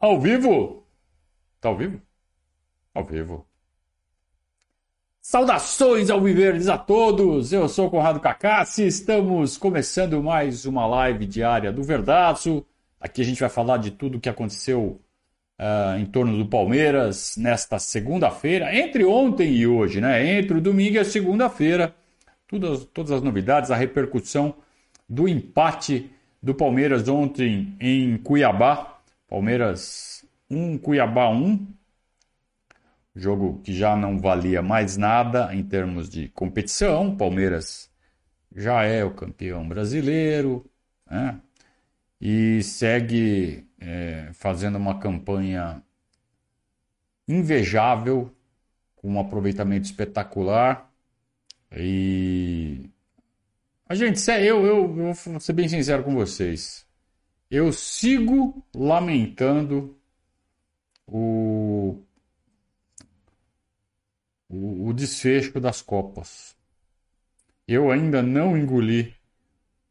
Ao vivo? Tá ao vivo? Ao vivo. Saudações ao Viverdes a todos! Eu sou Conrado Cacassi, estamos começando mais uma live diária do Verdaço. Aqui a gente vai falar de tudo o que aconteceu uh, em torno do Palmeiras nesta segunda-feira, entre ontem e hoje, né? Entre o domingo e a segunda-feira. Todas, todas as novidades, a repercussão do empate do Palmeiras ontem em Cuiabá. Palmeiras 1, Cuiabá 1. Jogo que já não valia mais nada em termos de competição. Palmeiras já é o campeão brasileiro né? e segue é, fazendo uma campanha invejável, com um aproveitamento espetacular. E a gente, eu, eu, eu vou ser bem sincero com vocês. Eu sigo lamentando o, o, o desfecho das Copas. Eu ainda não engoli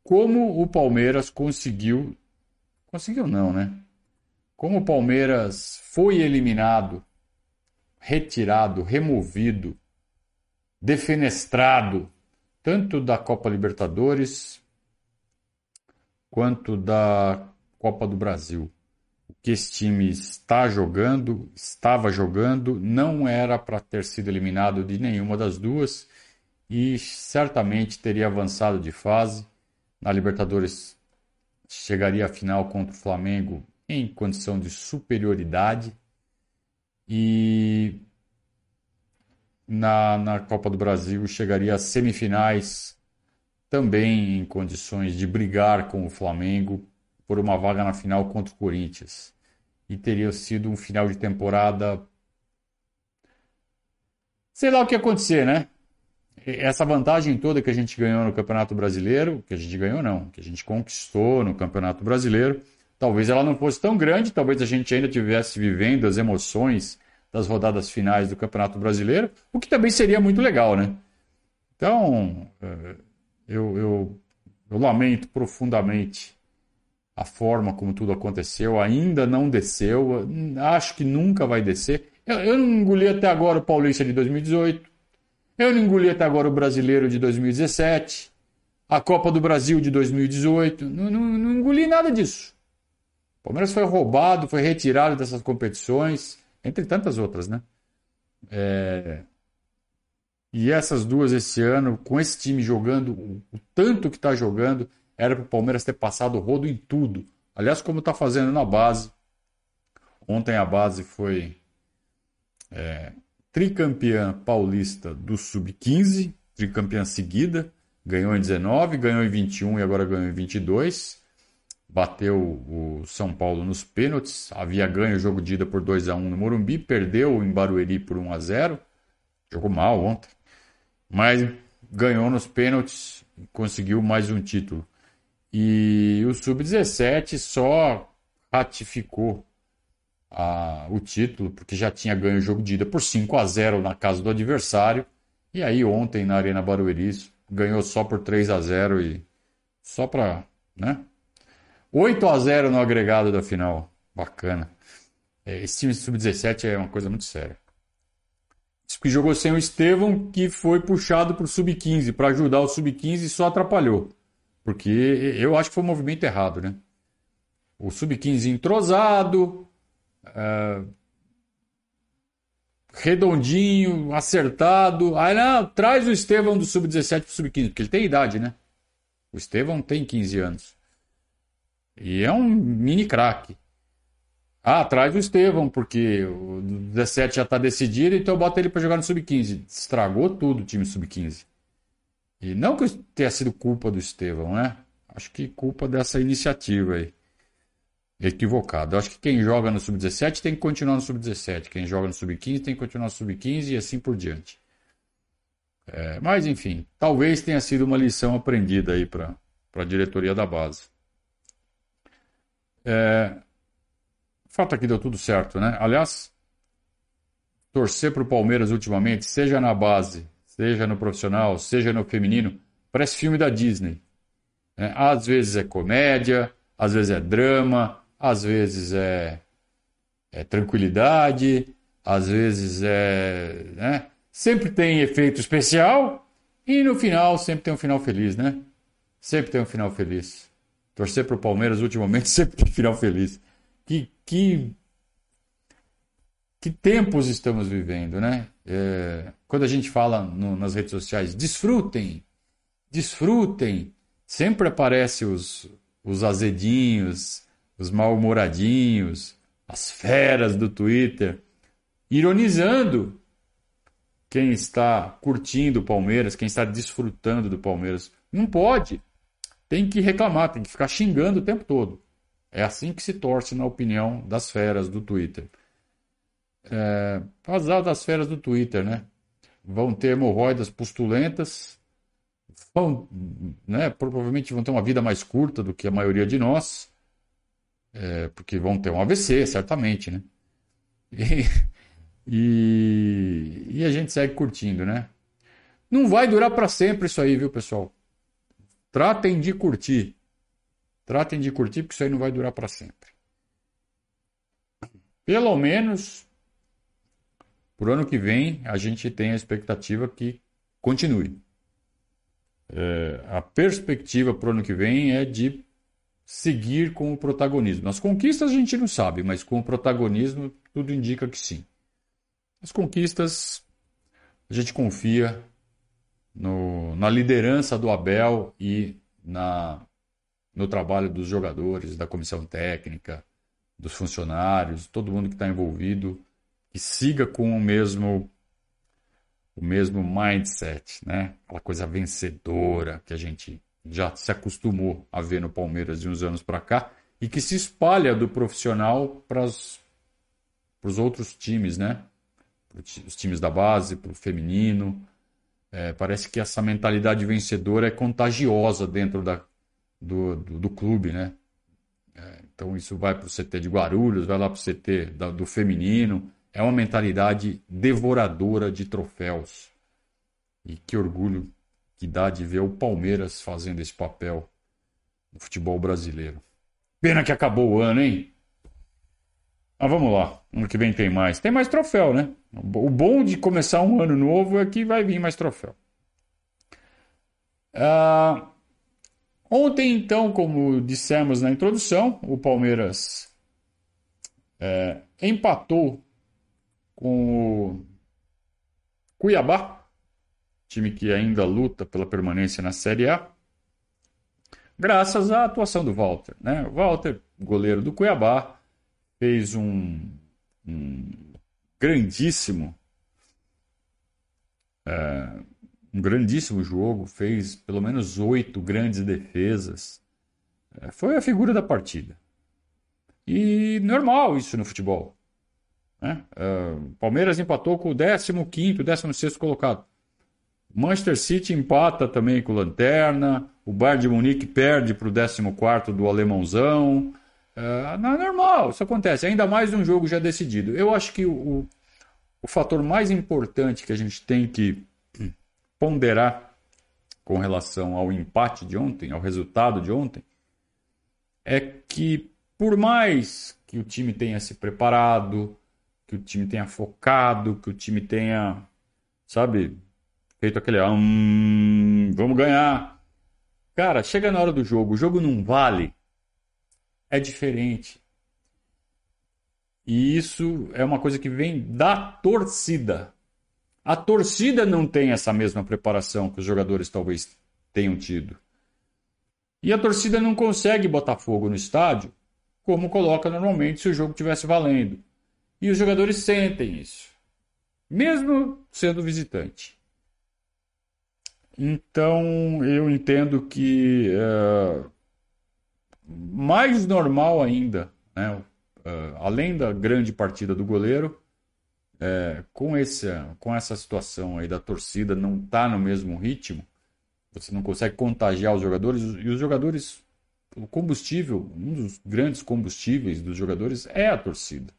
como o Palmeiras conseguiu. Conseguiu não, né? Como o Palmeiras foi eliminado, retirado, removido, defenestrado, tanto da Copa Libertadores quanto da Copa do Brasil. O que esse time está jogando, estava jogando, não era para ter sido eliminado de nenhuma das duas e certamente teria avançado de fase. Na Libertadores chegaria à final contra o Flamengo em condição de superioridade e na, na Copa do Brasil chegaria às semifinais também em condições de brigar com o Flamengo por uma vaga na final contra o Corinthians. E teria sido um final de temporada. Sei lá o que ia acontecer, né? Essa vantagem toda que a gente ganhou no Campeonato Brasileiro, que a gente ganhou não, que a gente conquistou no Campeonato Brasileiro, talvez ela não fosse tão grande, talvez a gente ainda tivesse vivendo as emoções das rodadas finais do Campeonato Brasileiro, o que também seria muito legal, né? Então, eh, eu, eu, eu lamento profundamente a forma como tudo aconteceu, ainda não desceu, acho que nunca vai descer. Eu, eu, não engoli até agora o Paulista de 2018, eu não engoli até agora o Brasileiro de 2017, a Copa do Brasil de 2018, não, não, não engoli nada disso. O Palmeiras foi roubado, foi retirado dessas competições, entre tantas outras, né? É, e essas duas esse ano, com esse time jogando o tanto que está jogando, era para o Palmeiras ter passado o rodo em tudo. Aliás, como está fazendo na base. Ontem a base foi é, tricampeã paulista do Sub-15, tricampeã seguida. Ganhou em 19, ganhou em 21 e agora ganhou em 22. Bateu o São Paulo nos pênaltis. Havia ganho o jogo de ida por 2 a 1 no Morumbi, perdeu em Barueri por 1 a 0. Jogou mal ontem mas ganhou nos pênaltis, conseguiu mais um título. E o Sub-17 só ratificou a, o título, porque já tinha ganho o jogo de ida por 5 a 0 na casa do adversário. E aí ontem na Arena Barueri ganhou só por 3 a 0 e só para, né? 8 a 0 no agregado da final. Bacana. É, esse time sub-17 é uma coisa muito séria que jogou sem o Estevão, que foi puxado para o sub-15, para ajudar o sub-15 e só atrapalhou. Porque eu acho que foi um movimento errado, né? O sub-15 entrosado, é... redondinho, acertado. Aí não, traz o Estevão do sub-17 para o sub-15, porque ele tem idade, né? O Estevão tem 15 anos. E é um mini craque. Ah, traz o Estevão, porque o 17 já está decidido, então bota ele para jogar no Sub-15. Estragou tudo o time Sub-15. E não que tenha sido culpa do Estevão, né? Acho que culpa dessa iniciativa aí. Equivocado. Acho que quem joga no Sub-17 tem que continuar no Sub-17. Quem joga no Sub-15 tem que continuar no Sub-15 e assim por diante. É, mas, enfim, talvez tenha sido uma lição aprendida aí para a diretoria da base. É, fato é que deu tudo certo, né? Aliás, torcer para o Palmeiras ultimamente, seja na base, seja no profissional, seja no feminino, parece filme da Disney. Né? Às vezes é comédia, às vezes é drama, às vezes é, é tranquilidade, às vezes é. Né? Sempre tem efeito especial e no final sempre tem um final feliz, né? Sempre tem um final feliz. Torcer para o Palmeiras ultimamente sempre tem final feliz. Que, que, que tempos estamos vivendo, né? É, quando a gente fala no, nas redes sociais, desfrutem, desfrutem, sempre aparece os, os azedinhos, os mal-humoradinhos, as feras do Twitter, ironizando quem está curtindo o Palmeiras, quem está desfrutando do Palmeiras. Não pode. Tem que reclamar, tem que ficar xingando o tempo todo. É assim que se torce na opinião das feras do Twitter. É, azar das feras do Twitter, né? Vão ter hemorroidas pustulentas, vão, né, provavelmente vão ter uma vida mais curta do que a maioria de nós, é, porque vão ter um AVC, certamente, né? E, e, e a gente segue curtindo, né? Não vai durar para sempre isso aí, viu, pessoal? Tratem de curtir. Tratem de curtir, porque isso aí não vai durar para sempre. Pelo menos, por ano que vem, a gente tem a expectativa que continue. É, a perspectiva para o ano que vem é de seguir com o protagonismo. As conquistas a gente não sabe, mas com o protagonismo tudo indica que sim. As conquistas, a gente confia no, na liderança do Abel e na, no trabalho dos jogadores, da comissão técnica, dos funcionários, todo mundo que está envolvido, que siga com o mesmo o mesmo mindset, né? Aquela coisa vencedora que a gente já se acostumou a ver no Palmeiras de uns anos para cá e que se espalha do profissional para os outros times, né? os times da base, para o feminino. É, parece que essa mentalidade vencedora é contagiosa dentro da, do, do, do clube, né? É, então isso vai para o CT de Guarulhos, vai lá para o CT da, do feminino. É uma mentalidade devoradora de troféus. E que orgulho que dá de ver o Palmeiras fazendo esse papel no futebol brasileiro. Pena que acabou o ano, hein? Mas vamos lá, ano que vem tem mais. Tem mais troféu, né? O bom de começar um ano novo é que vai vir mais troféu. Ah, ontem, então, como dissemos na introdução, o Palmeiras é, empatou com o Cuiabá, time que ainda luta pela permanência na Série A, graças à atuação do Walter. Né? O Walter, goleiro do Cuiabá, fez um, um grandíssimo é, um grandíssimo jogo, fez pelo menos oito grandes defesas. É, foi a figura da partida. E normal isso no futebol. Né? É, Palmeiras empatou com o 15º, 16 colocado. Manchester City empata também com o Lanterna. O Bayern de Munique perde para o 14º do Alemãozão. É, não é normal, isso acontece. Ainda mais um jogo já decidido. Eu acho que o, o fator mais importante que a gente tem que ponderar com relação ao empate de ontem, ao resultado de ontem, é que por mais que o time tenha se preparado, que o time tenha focado, que o time tenha, sabe, feito aquele hum, vamos ganhar. Cara, chega na hora do jogo, o jogo não vale é diferente. E isso é uma coisa que vem da torcida. A torcida não tem essa mesma preparação que os jogadores talvez tenham tido. E a torcida não consegue botar fogo no estádio como coloca normalmente se o jogo estivesse valendo. E os jogadores sentem isso, mesmo sendo visitante. Então eu entendo que uh, mais normal ainda, né? Uh, além da grande partida do goleiro, é, com, esse, com essa situação aí da torcida não tá no mesmo ritmo, você não consegue contagiar os jogadores, e os jogadores, o combustível, um dos grandes combustíveis dos jogadores é a torcida,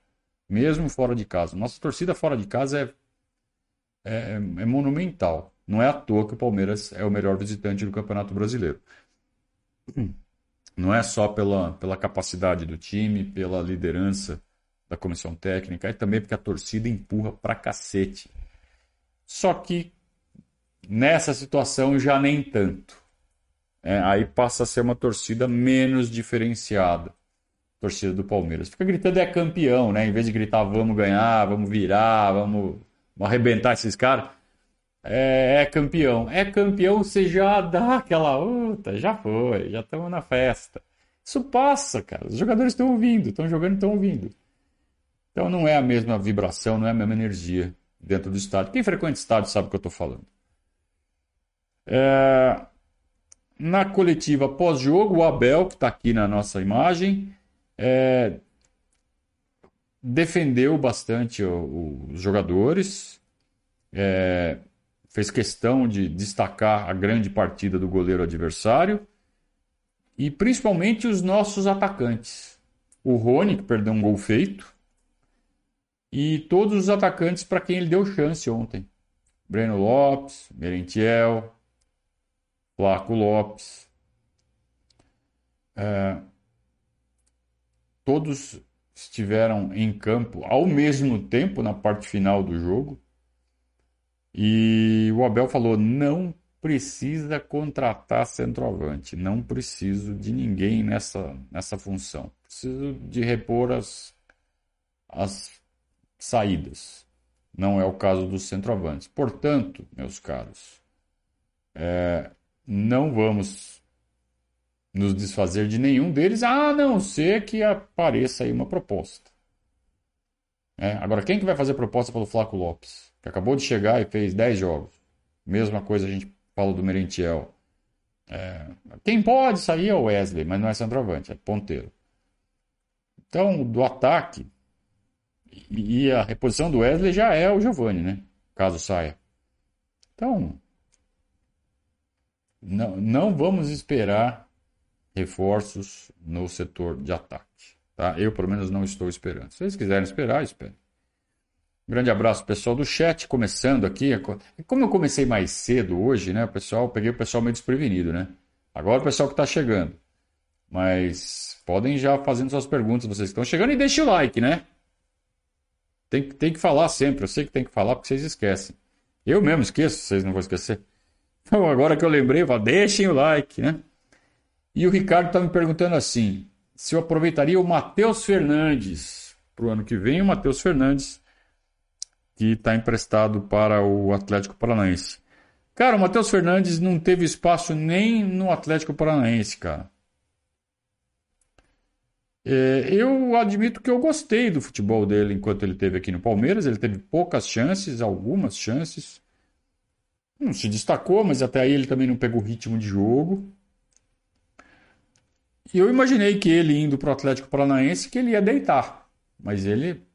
mesmo fora de casa. Nossa torcida fora de casa é, é, é monumental. Não é à toa que o Palmeiras é o melhor visitante do Campeonato Brasileiro. Não é só pela, pela capacidade do time, pela liderança da comissão técnica, é também porque a torcida empurra pra cacete. Só que nessa situação já nem tanto. É, aí passa a ser uma torcida menos diferenciada. Torcida do Palmeiras. Fica gritando é campeão, né? Em vez de gritar vamos ganhar, vamos virar, vamos, vamos arrebentar esses caras. É, é, campeão. É campeão, você já dá aquela. Uta, já foi, já estamos na festa. Isso passa, cara. Os jogadores estão ouvindo, estão jogando, estão ouvindo. Então não é a mesma vibração, não é a mesma energia dentro do estádio. Quem frequenta estádio sabe o que eu estou falando. É... Na coletiva pós-jogo, o Abel, que está aqui na nossa imagem, é... defendeu bastante os jogadores, é... fez questão de destacar a grande partida do goleiro adversário e principalmente os nossos atacantes. O Rony, que perdeu um gol feito, e todos os atacantes para quem ele deu chance ontem. Breno Lopes, Merentiel, Flaco Lopes. É, todos estiveram em campo ao mesmo tempo na parte final do jogo. E o Abel falou: não precisa contratar centroavante, não preciso de ninguém nessa, nessa função. Preciso de repor as, as saídas. Não é o caso dos centroavantes. Portanto, meus caros, é, não vamos nos desfazer de nenhum deles, a não ser que apareça aí uma proposta. É, agora, quem que vai fazer proposta pelo Flaco Lopes? Que acabou de chegar e fez 10 jogos. Mesma coisa a gente fala do Merentiel. É, quem pode sair é o Wesley, mas não é centroavante, é ponteiro. Então, do ataque, e a reposição do Wesley já é o Giovani, né? Caso saia. Então, não, não vamos esperar reforços no setor de ataque. Tá? Eu, pelo menos, não estou esperando. Se vocês quiserem esperar, esperem. Grande abraço, pessoal do chat, começando aqui. Como eu comecei mais cedo hoje, né, pessoal, peguei o pessoal meio desprevenido, né? Agora o pessoal que está chegando. Mas podem já fazendo suas perguntas, vocês que estão chegando, e deixe o like, né? Tem, tem que falar sempre. Eu sei que tem que falar porque vocês esquecem. Eu mesmo esqueço, vocês não vão esquecer. Então, agora que eu lembrei, eu deixem o like, né? E o Ricardo está me perguntando assim: se eu aproveitaria o Matheus Fernandes para o ano que vem, o Matheus Fernandes, que está emprestado para o Atlético Paranaense. Cara, o Matheus Fernandes não teve espaço nem no Atlético Paranaense, cara. É, eu admito que eu gostei do futebol dele enquanto ele teve aqui no Palmeiras. Ele teve poucas chances, algumas chances. Não se destacou, mas até aí ele também não pegou ritmo de jogo. E eu imaginei que ele indo para o Atlético Paranaense que ele ia deitar, mas ele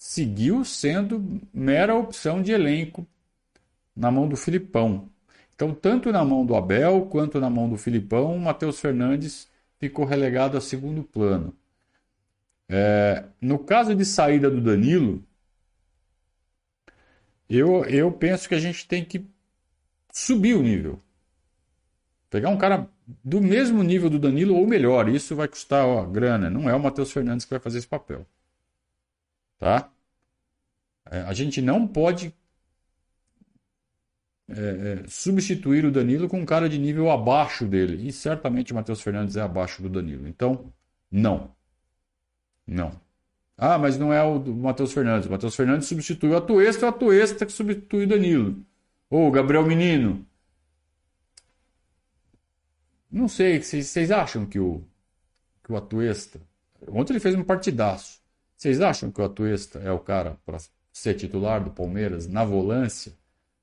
seguiu sendo mera opção de elenco na mão do Filipão. Então, tanto na mão do Abel quanto na mão do Filipão, o Matheus Fernandes ficou relegado a segundo plano. É, no caso de saída do Danilo, eu, eu penso que a gente tem que subir o nível. Pegar um cara do mesmo nível do Danilo ou melhor. Isso vai custar ó, grana. Não é o Matheus Fernandes que vai fazer esse papel. Tá? É, a gente não pode é, é, substituir o Danilo com um cara de nível abaixo dele. E certamente o Matheus Fernandes é abaixo do Danilo. Então, não. Não. Ah, mas não é o Matheus Fernandes. O Matheus Fernandes substituiu o Atuesta, o Atuesta que substitui o Danilo. Ou o Gabriel Menino. Não sei, vocês acham que o, que o Atuesta. Ontem ele fez um partidaço. Vocês acham que o Atuesta é o cara para ser titular do Palmeiras na volância?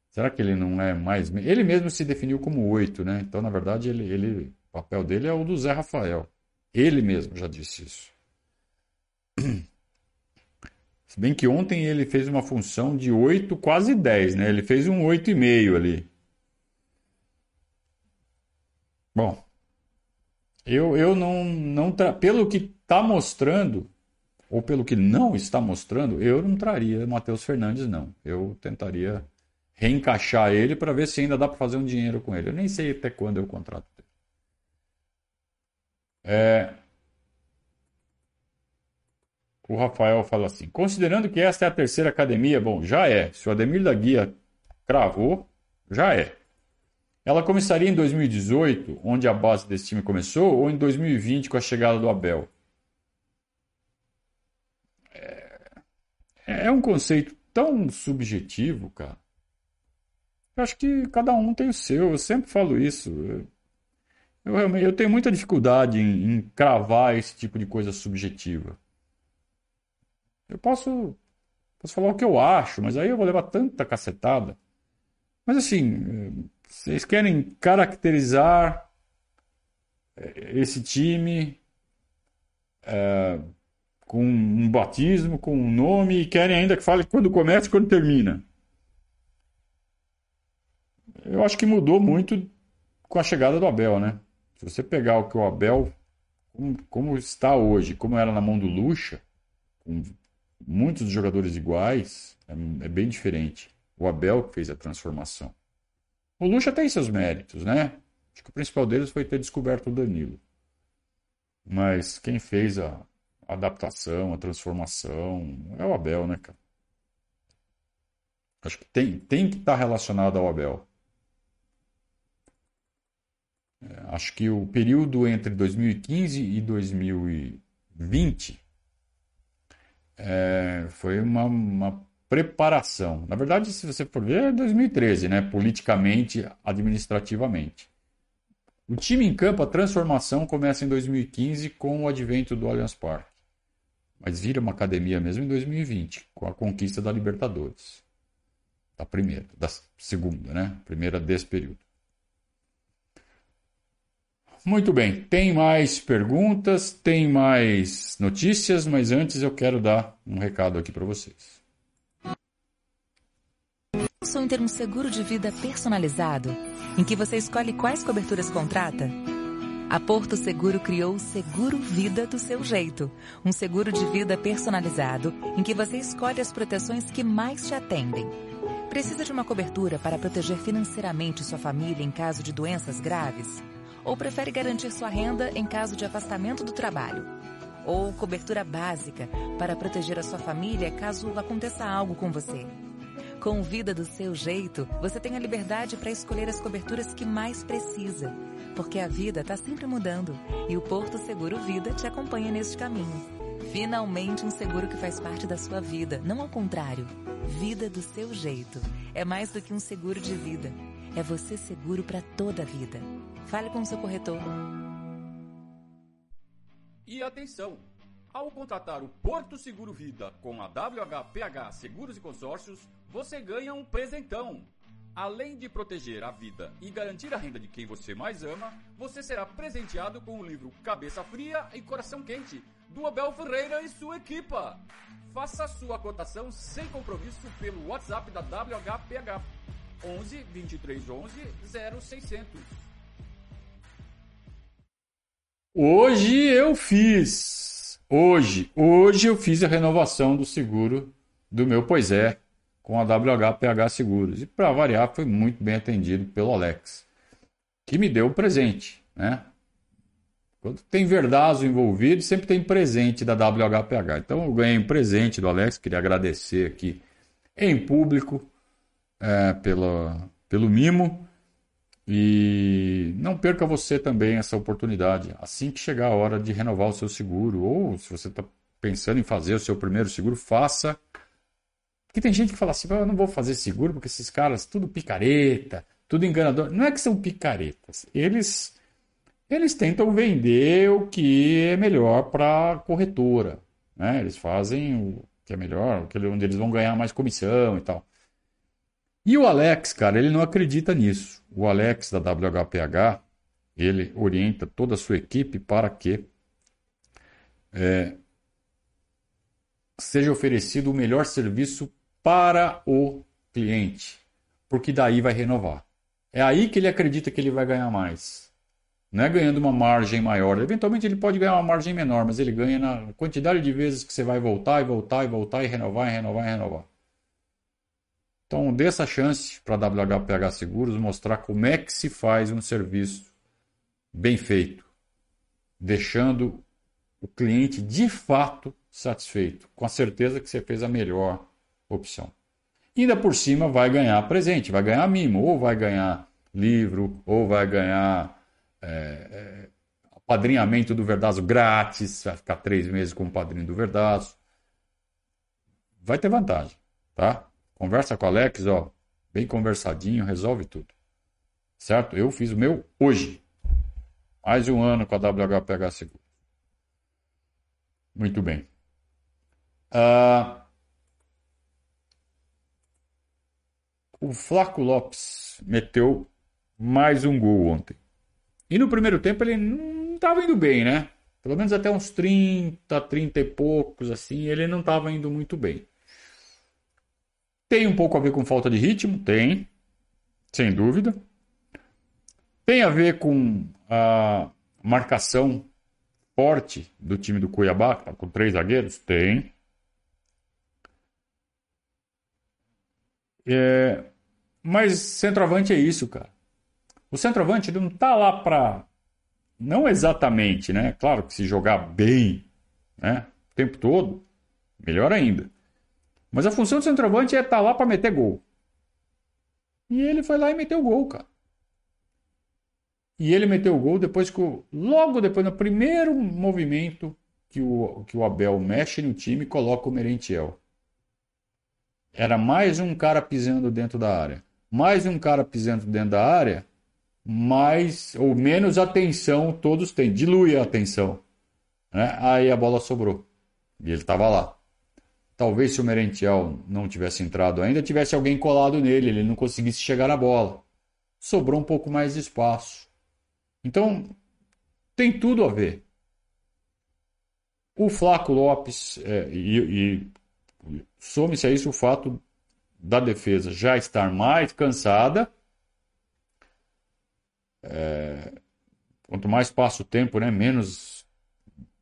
Será que ele não é mais. Ele mesmo se definiu como oito, né? Então, na verdade, ele, ele, o papel dele é o do Zé Rafael. Ele mesmo já disse isso. Se bem que ontem ele fez uma função de 8, quase 10, né? Ele fez um 8,5 ali. Bom, eu, eu não, não tra... pelo que está mostrando, ou pelo que não está mostrando, eu não traria Matheus Fernandes, não. Eu tentaria reencaixar ele para ver se ainda dá para fazer um dinheiro com ele. Eu nem sei até quando o contrato dele. É... O Rafael fala assim: considerando que esta é a terceira academia, bom, já é. Se o Ademir da Guia cravou, já é. Ela começaria em 2018, onde a base desse time começou, ou em 2020 com a chegada do Abel? É um conceito tão subjetivo, cara. Eu acho que cada um tem o seu. Eu sempre falo isso. Eu, realmente eu tenho muita dificuldade em, em cravar esse tipo de coisa subjetiva. Eu posso, posso falar o que eu acho, mas aí eu vou levar tanta cacetada. Mas assim, vocês querem caracterizar eh, esse time é, com um batismo, com um nome, e querem ainda que fale quando começa e quando termina. Eu acho que mudou muito com a chegada do Abel, né? Se você pegar o que o Abel, como, como está hoje, como era na mão do Lucha, com muitos jogadores iguais, é, é bem diferente. O Abel que fez a transformação. O Lucha tem seus méritos, né? Acho que o principal deles foi ter descoberto o Danilo. Mas quem fez a adaptação, a transformação, é o Abel, né, cara? Acho que tem, tem que estar relacionado ao Abel. É, acho que o período entre 2015 e 2020 é, foi uma, uma, preparação. Na verdade, se você for ver, é 2013, né? politicamente, administrativamente. O time em campo, a transformação começa em 2015 com o advento do Allianz Parque. Mas vira uma academia mesmo em 2020, com a conquista da Libertadores. Da primeira, da segunda, né? Primeira desse período. Muito bem, tem mais perguntas, tem mais notícias, mas antes eu quero dar um recado aqui para vocês. Pensou em ter um seguro de vida personalizado, em que você escolhe quais coberturas contrata? A Porto Seguro criou o Seguro Vida do seu jeito, um seguro de vida personalizado em que você escolhe as proteções que mais te atendem. Precisa de uma cobertura para proteger financeiramente sua família em caso de doenças graves? Ou prefere garantir sua renda em caso de afastamento do trabalho? Ou cobertura básica para proteger a sua família caso aconteça algo com você? Com Vida do seu jeito, você tem a liberdade para escolher as coberturas que mais precisa. Porque a vida está sempre mudando e o Porto Seguro Vida te acompanha neste caminho. Finalmente um seguro que faz parte da sua vida, não ao contrário. Vida do seu jeito. É mais do que um seguro de vida. É você seguro para toda a vida. Fale com o seu corretor. E atenção! Ao contratar o Porto Seguro Vida com a WHPH Seguros e Consórcios, você ganha um presentão. Além de proteger a vida e garantir a renda de quem você mais ama, você será presenteado com o livro Cabeça Fria e Coração Quente, do Abel Ferreira e sua equipa. Faça sua cotação sem compromisso pelo WhatsApp da WHPH 11 23 11 0600. Hoje eu fiz. Hoje, hoje eu fiz a renovação do seguro do meu Pois é com a WHPH Seguros. E para variar, foi muito bem atendido pelo Alex, que me deu o presente, né? Quando tem Verdazo envolvido, sempre tem presente da WHPH. Então eu ganhei um presente do Alex, queria agradecer aqui em público é, pelo, pelo mimo. E não perca você também essa oportunidade. Assim que chegar a hora de renovar o seu seguro, ou se você está pensando em fazer o seu primeiro seguro, faça. Porque tem gente que fala assim: eu não vou fazer seguro porque esses caras, tudo picareta, tudo enganador. Não é que são picaretas. Eles, eles tentam vender o que é melhor para a corretora. Né? Eles fazem o que é melhor, onde eles vão ganhar mais comissão e tal. E o Alex, cara, ele não acredita nisso. O Alex da WHPH, ele orienta toda a sua equipe para que é, seja oferecido o melhor serviço para o cliente, porque daí vai renovar. É aí que ele acredita que ele vai ganhar mais. Não é ganhando uma margem maior. Eventualmente ele pode ganhar uma margem menor, mas ele ganha na quantidade de vezes que você vai voltar e voltar e voltar e renovar e renovar e renovar. Então, dê essa chance para a WHPH Seguros mostrar como é que se faz um serviço bem feito. deixando o cliente de fato satisfeito, com a certeza que você fez a melhor opção. Ainda por cima vai ganhar presente, vai ganhar mimo, ou vai ganhar livro, ou vai ganhar é, é, padrinhamento do Verdazo grátis, vai ficar três meses como padrinho do Verdazo. Vai ter vantagem, tá? Conversa com o Alex, ó, bem conversadinho, resolve tudo. Certo? Eu fiz o meu hoje. Mais um ano com a WHPH Seguro. Muito bem. Uh, o Flaco Lopes meteu mais um gol ontem. E no primeiro tempo ele não estava indo bem, né? Pelo menos até uns 30, 30 e poucos, assim, ele não estava indo muito bem. Tem um pouco a ver com falta de ritmo? Tem, sem dúvida. Tem a ver com a marcação forte do time do Cuiabá, tá com três zagueiros? Tem. É, mas centroavante é isso, cara. O centroavante ele não tá lá para não exatamente, né? Claro que se jogar bem, né, o tempo todo, melhor ainda. Mas a função do centroavante é estar tá lá para meter gol. E ele foi lá e meteu gol, cara. E ele meteu o gol depois que, o, logo depois, no primeiro movimento que o, que o Abel mexe no time, coloca o Merentiel. Era mais um cara pisando dentro da área. Mais um cara pisando dentro da área, mais ou menos atenção todos têm. Dilui a atenção. Né? Aí a bola sobrou. E ele estava lá. Talvez se o Merentiel não tivesse entrado ainda, tivesse alguém colado nele, ele não conseguisse chegar à bola. Sobrou um pouco mais de espaço. Então, tem tudo a ver. O Flaco Lopes, é, e, e some-se a isso o fato da defesa já estar mais cansada. É, quanto mais passa o tempo, né, menos,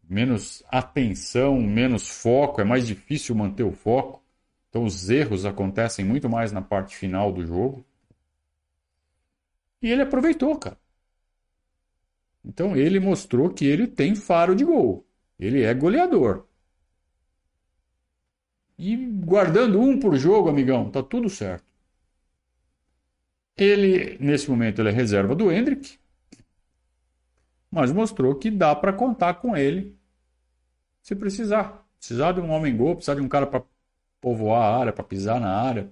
menos atenção, menos foco, é mais difícil manter o foco. Então os erros acontecem muito mais na parte final do jogo. E ele aproveitou, cara. Então ele mostrou que ele tem faro de gol. Ele é goleador. E guardando um por jogo, amigão, tá tudo certo. Ele, nesse momento, ele é reserva do Hendrick, mas mostrou que dá para contar com ele se precisar. Precisar de um homem-gol, precisar de um cara para povoar a área, para pisar na área,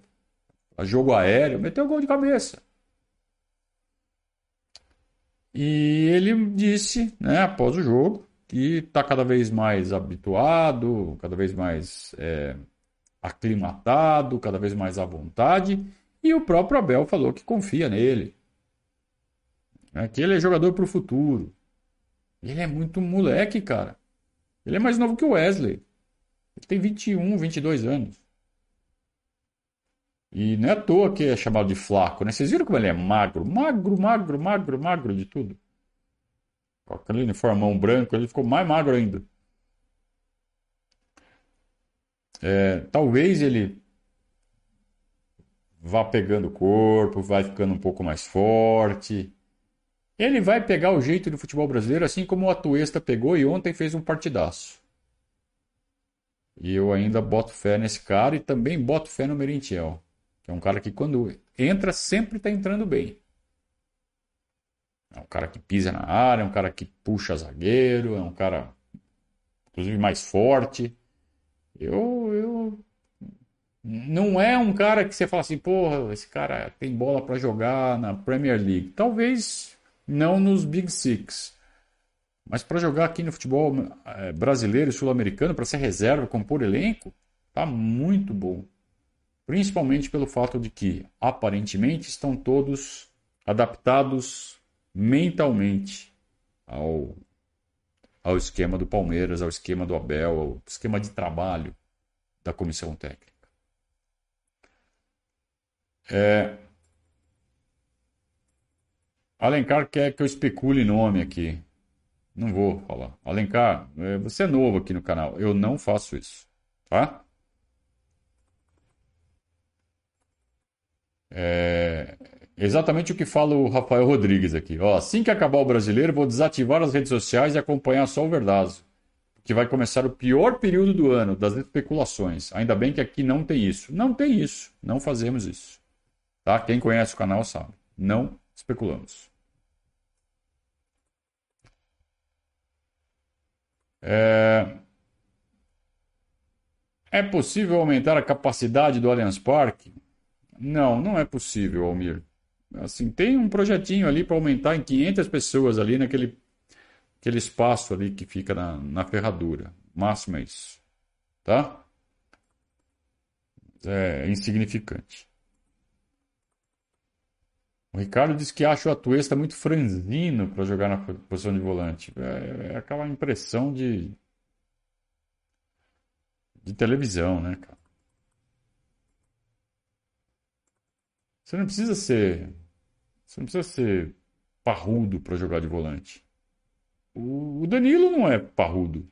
jogo aéreo, meter o gol de cabeça. E ele disse, né, após o jogo, que está cada vez mais habituado, cada vez mais é, aclimatado, cada vez mais à vontade. E o próprio Abel falou que confia nele. Né, que ele é jogador para o futuro. Ele é muito moleque, cara. Ele é mais novo que o Wesley. Ele tem 21, 22 anos. E não é à toa que é chamado de flaco, né? Vocês viram como ele é magro? Magro, magro, magro, magro de tudo. Com aquele uniformão branco, ele ficou mais magro ainda. É, talvez ele vá pegando o corpo, vai ficando um pouco mais forte. Ele vai pegar o jeito do futebol brasileiro, assim como o Atuesta pegou e ontem fez um partidaço. E eu ainda boto fé nesse cara e também boto fé no Merentiel. Que é um cara que quando entra sempre está entrando bem. É um cara que pisa na área, é um cara que puxa zagueiro, é um cara inclusive mais forte. Eu, eu não é um cara que você fala assim, porra, esse cara tem bola para jogar na Premier League. Talvez não nos Big Six. Mas para jogar aqui no futebol eh, brasileiro e sul-americano, para ser reserva, compor elenco, tá muito bom principalmente pelo fato de que, aparentemente, estão todos adaptados mentalmente ao, ao esquema do Palmeiras, ao esquema do Abel, ao esquema de trabalho da comissão técnica. É... Alencar quer que eu especule nome aqui. Não vou falar. Alencar, é, você é novo aqui no canal. Eu não faço isso. Tá? É... exatamente o que fala o Rafael Rodrigues aqui. Ó, assim que acabar o brasileiro, vou desativar as redes sociais e acompanhar só o Verdazo. Que vai começar o pior período do ano, das especulações. Ainda bem que aqui não tem isso. Não tem isso. Não fazemos isso. Tá? Quem conhece o canal sabe. Não especulamos. É... é possível aumentar a capacidade do Allianz Parque? Não, não é possível, Almir. Assim, tem um projetinho ali para aumentar em 500 pessoas ali naquele aquele espaço ali que fica na, na ferradura. Máximo é isso. Tá? É insignificante. O Ricardo disse que acha o Atuesta muito franzino para jogar na posição de volante. É, é, aquela impressão de, de televisão, né, cara? Você não precisa ser. Você não precisa ser parrudo para jogar de volante. O, Danilo não é parrudo.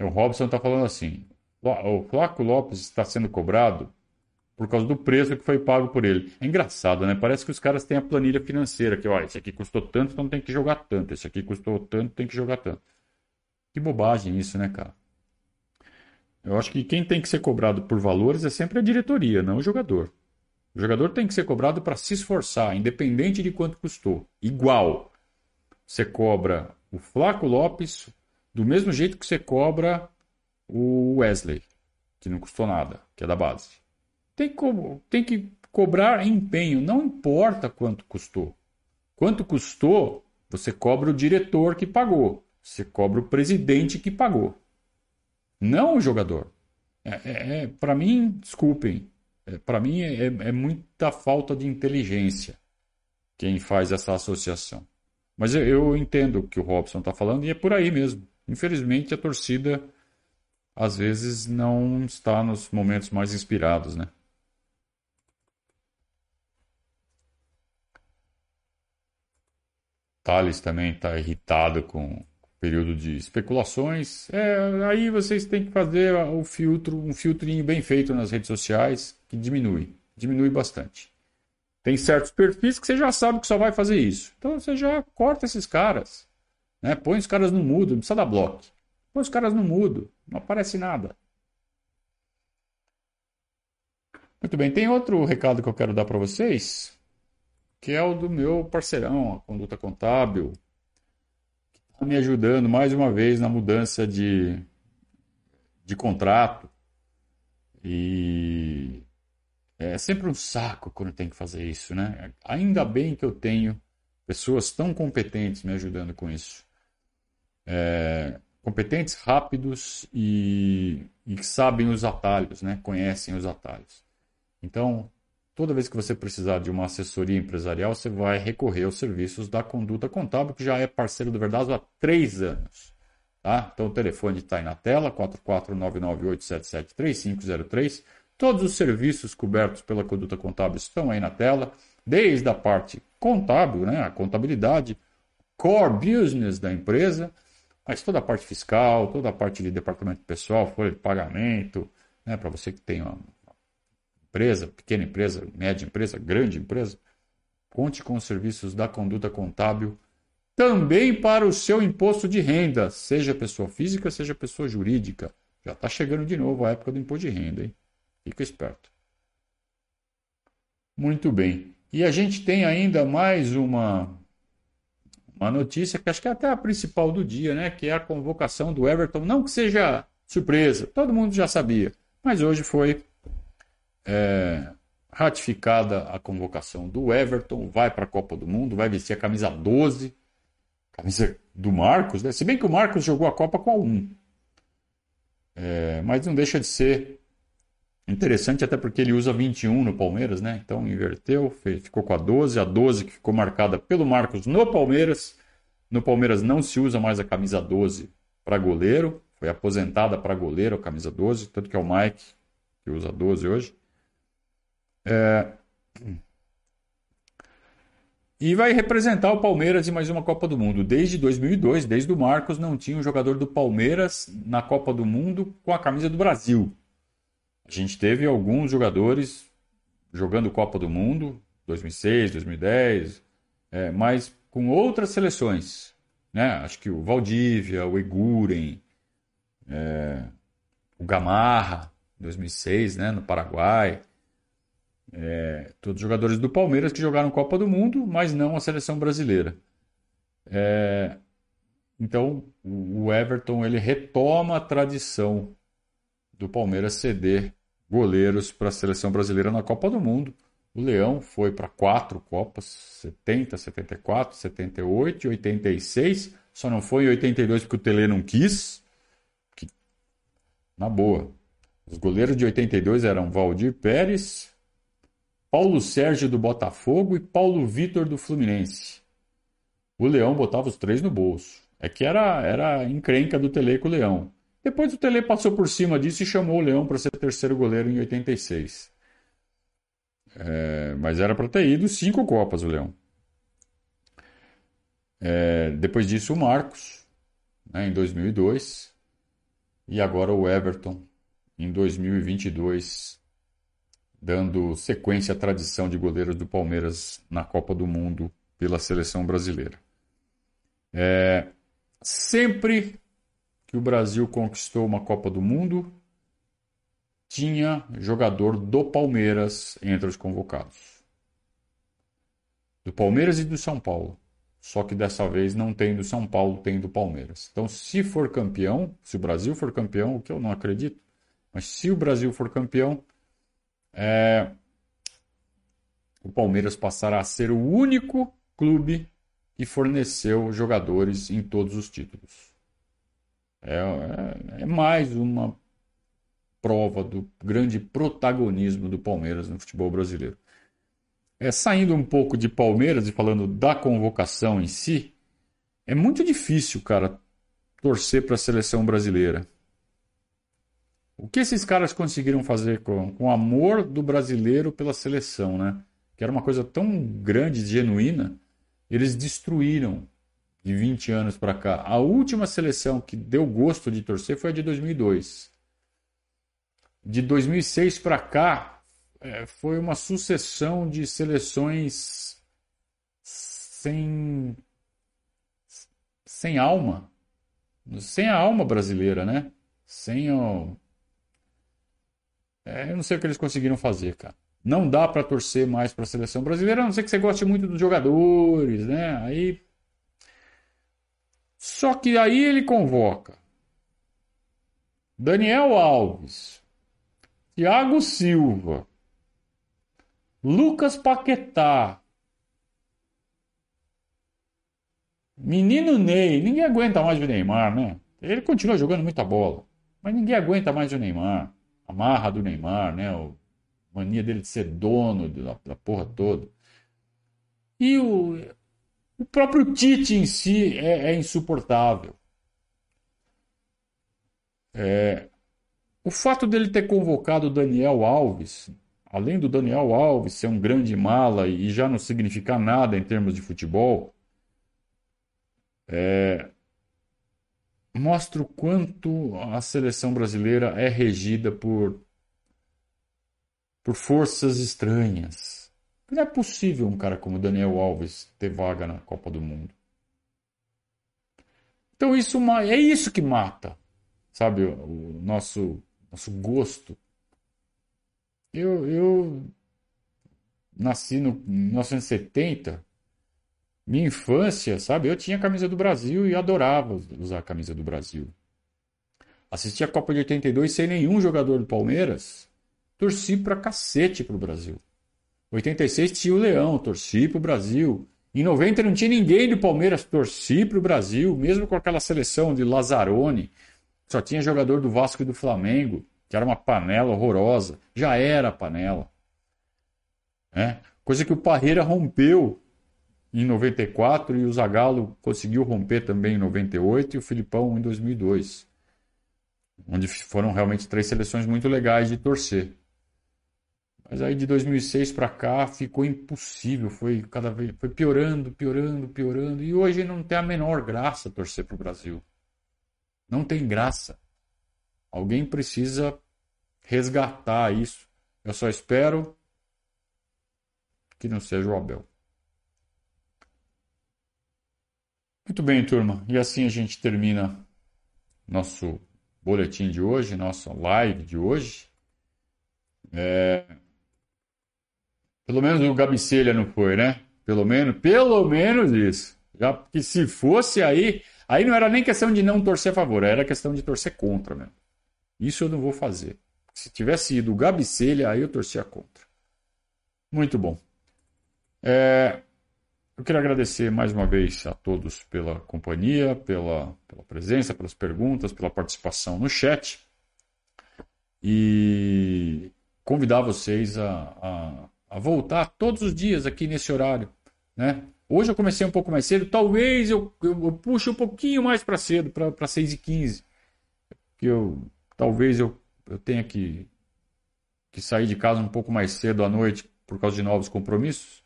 O Robson está falando assim: o Flaco Lopes está sendo cobrado por causa do preço que foi pago por ele. É engraçado, né? Parece que os caras têm a planilha financeira, que, olha, esse aqui custou tanto, então tem que jogar tanto. Esse aqui custou tanto, tem que jogar tanto. Que bobagem isso, né, cara? Eu acho que quem tem que ser cobrado por valores é sempre a diretoria, não o jogador. O jogador tem que ser cobrado para se esforçar, independente de quanto custou. Igual. Você cobra o Flaco Lopes do mesmo jeito que você cobra o Wesley, que não custou nada, que é da base. Tem que, tem que cobrar empenho, não importa quanto custou. Quanto custou, você cobra o diretor que pagou, você cobra o presidente que pagou, não o jogador. É, é, é para mim, desculpem, é, para mim é, é muita falta de inteligência quem faz essa associação. Mas eu, eu entendo o que o Robson está falando e é por aí mesmo. Infelizmente, a torcida às vezes não está nos momentos mais inspirados, né? Thales também está irritado com período de especulações. É, aí vocês têm que fazer o filtro, um filtrinho bem feito nas redes sociais que diminui, diminui bastante. Tem certos perfis que você já sabe que só vai fazer isso. Então você já corta esses caras. Né? Põe os caras no mudo, não precisa dar bloco. Põe os caras no mudo, não aparece nada. Muito bem, tem outro recado que eu quero dar para vocês, que é o do meu parceirão, a Conduta Contábil, está me ajudando mais uma vez na mudança de, de contrato. E é sempre um saco quando tem que fazer isso, né? Ainda bem que eu tenho pessoas tão competentes me ajudando com isso é, competentes, rápidos e, e sabem os atalhos, né? conhecem os atalhos. Então, toda vez que você precisar de uma assessoria empresarial, você vai recorrer aos serviços da Conduta Contábil, que já é parceiro do Verdazo há três anos. Tá? Então, o telefone está aí na tela, 44998773503. Todos os serviços cobertos pela Conduta Contábil estão aí na tela, desde a parte contábil, né? a contabilidade, core business da empresa, mas toda a parte fiscal, toda a parte de departamento pessoal, folha de pagamento, né, para você que tem uma empresa, pequena empresa, média empresa, grande empresa, conte com os serviços da conduta contábil também para o seu imposto de renda, seja pessoa física, seja pessoa jurídica. Já está chegando de novo a época do imposto de renda, hein? Fica esperto. Muito bem. E a gente tem ainda mais uma uma notícia que acho que é até a principal do dia, né? Que é a convocação do Everton. Não que seja surpresa, todo mundo já sabia, mas hoje foi é, ratificada a convocação do Everton, vai para a Copa do Mundo, vai vestir a camisa 12, camisa do Marcos, né? Se bem que o Marcos jogou a Copa com a 1. É, mas não deixa de ser interessante, até porque ele usa 21 no Palmeiras, né? Então inverteu, ficou com a 12, a 12 que ficou marcada pelo Marcos no Palmeiras. No Palmeiras não se usa mais a camisa 12 para goleiro, foi aposentada para goleiro a camisa 12, tanto que é o Mike que usa 12 hoje. É... e vai representar o Palmeiras em mais uma Copa do Mundo. Desde 2002, desde o Marcos, não tinha um jogador do Palmeiras na Copa do Mundo com a camisa do Brasil. A gente teve alguns jogadores jogando Copa do Mundo, 2006, 2010, é, mas com outras seleções. Né? Acho que o Valdívia, o Eguren, é, o Gamarra, 2006, né, no Paraguai. É, todos jogadores do Palmeiras que jogaram Copa do Mundo, mas não a seleção brasileira. É, então, o Everton ele retoma a tradição do Palmeiras ceder goleiros para a seleção brasileira na Copa do Mundo. O Leão foi para quatro Copas, 70, 74, 78 e 86. Só não foi em 82 porque o Tele não quis. Que, na boa. Os goleiros de 82 eram Valdir Pérez, Paulo Sérgio do Botafogo e Paulo Vitor do Fluminense. O Leão botava os três no bolso. É que era, era encrenca do Tele com o Leão. Depois o Tele passou por cima disso e chamou o Leão para ser terceiro goleiro em 86. É, mas era para ter ido cinco Copas o Leão. É, depois disso o Marcos, né, em 2002. E agora o Everton, em 2022, dando sequência à tradição de goleiros do Palmeiras na Copa do Mundo pela seleção brasileira. É, sempre que o Brasil conquistou uma Copa do Mundo, tinha jogador do Palmeiras entre os convocados. Do Palmeiras e do São Paulo. Só que dessa vez não tem do São Paulo, tem do Palmeiras. Então, se for campeão, se o Brasil for campeão, o que eu não acredito, mas se o Brasil for campeão, é... o Palmeiras passará a ser o único clube que forneceu jogadores em todos os títulos. É, é, é mais uma prova do grande protagonismo do Palmeiras no futebol brasileiro. É, saindo um pouco de Palmeiras e falando da convocação em si, é muito difícil, cara, torcer para a seleção brasileira. O que esses caras conseguiram fazer com, com o amor do brasileiro pela seleção, né? Que era uma coisa tão grande genuína, eles destruíram de 20 anos para cá. A última seleção que deu gosto de torcer foi a de 2002. De 2006 para cá, é, foi uma sucessão de seleções sem sem alma, sem a alma brasileira, né? Sem o é, eu não sei o que eles conseguiram fazer, cara. Não dá para torcer mais para a seleção brasileira, a não ser que você goste muito dos jogadores, né? Aí só que aí ele convoca Daniel Alves, Thiago Silva, Lucas Paquetá, Menino Ney, ninguém aguenta mais o Neymar, né? Ele continua jogando muita bola, mas ninguém aguenta mais o Neymar. A marra do Neymar, né? A mania dele de ser dono da, da porra toda. E o, o próprio Tite em si é, é insuportável. É, o fato dele ter convocado o Daniel Alves, além do Daniel Alves ser um grande mala e já não significar nada em termos de futebol, é, mostra o quanto a seleção brasileira é regida por, por forças estranhas. Não é possível um cara como Daniel Alves ter vaga na Copa do Mundo. Então isso é isso que mata, sabe, o nosso nosso gosto. Eu, eu nasci no 1970, minha infância, sabe, eu tinha camisa do Brasil e adorava usar a camisa do Brasil. Assisti a Copa de 82 sem nenhum jogador do Palmeiras, torci pra cacete pro Brasil. 86 tinha o Leão, torci pro Brasil. Em 90 não tinha ninguém do Palmeiras, torci pro Brasil, mesmo com aquela seleção de Lazzaroni. Só tinha jogador do Vasco e do Flamengo, que era uma panela horrorosa. Já era panela. É? Coisa que o Parreira rompeu em 94 e o Zagallo conseguiu romper também em 98 e o Filipão em 2002. Onde foram realmente três seleções muito legais de torcer. Mas aí de 2006 para cá ficou impossível, foi cada vez foi piorando, piorando, piorando e hoje não tem a menor graça torcer para o Brasil. Não tem graça. Alguém precisa resgatar isso. Eu só espero que não seja o Abel. Muito bem, turma. E assim a gente termina nosso boletim de hoje, nossa live de hoje. É... Pelo menos o Gabicelha não foi, né? Pelo menos, pelo menos isso. Já que se fosse aí, aí não era nem questão de não torcer a favor, era questão de torcer contra mesmo. Isso eu não vou fazer. Se tivesse ido o Gabicelha, aí eu torcia contra. Muito bom. É... Eu quero agradecer mais uma vez a todos pela companhia, pela, pela presença, pelas perguntas, pela participação no chat. E convidar vocês a, a, a voltar todos os dias aqui nesse horário. Né? Hoje eu comecei um pouco mais cedo, talvez eu, eu, eu puxe um pouquinho mais para cedo, para 6h15. Que eu, talvez eu, eu tenha que, que sair de casa um pouco mais cedo à noite por causa de novos compromissos.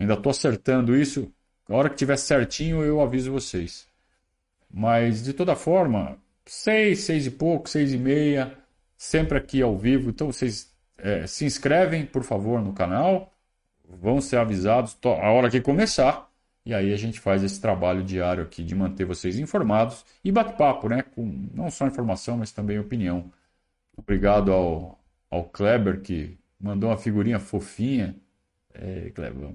Ainda estou acertando isso. A hora que tiver certinho, eu aviso vocês. Mas, de toda forma, seis, seis e pouco, seis e meia, sempre aqui ao vivo. Então, vocês é, se inscrevem, por favor, no canal. Vão ser avisados a hora que começar. E aí a gente faz esse trabalho diário aqui de manter vocês informados e bate-papo, né? Com não só informação, mas também opinião. Obrigado ao, ao Kleber, que mandou uma figurinha fofinha. É, Kleber,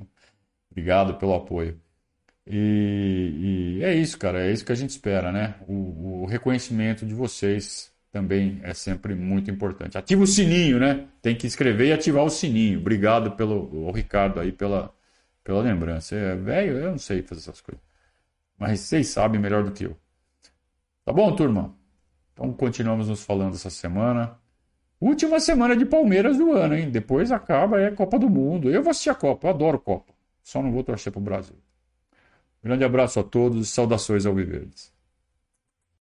Obrigado pelo apoio. E, e, é isso, cara. É isso que a gente espera, né? O, o, reconhecimento de vocês também é sempre muito importante. Ativa o sininho, né? Tem que escrever e ativar o sininho. Obrigado pelo Ricardo aí pela, pela lembrança. É velho, eu não sei fazer essas coisas. Mas vocês sabem melhor do que eu. Tá bom, turma? Então continuamos nos falando essa semana. Última semana de Palmeiras do ano, hein? Depois acaba é Copa do Mundo. Eu vou assistir a Copa, eu adoro Copa. Só não vou torcer para o Brasil. Grande abraço a todos e saudações ao Viverdes.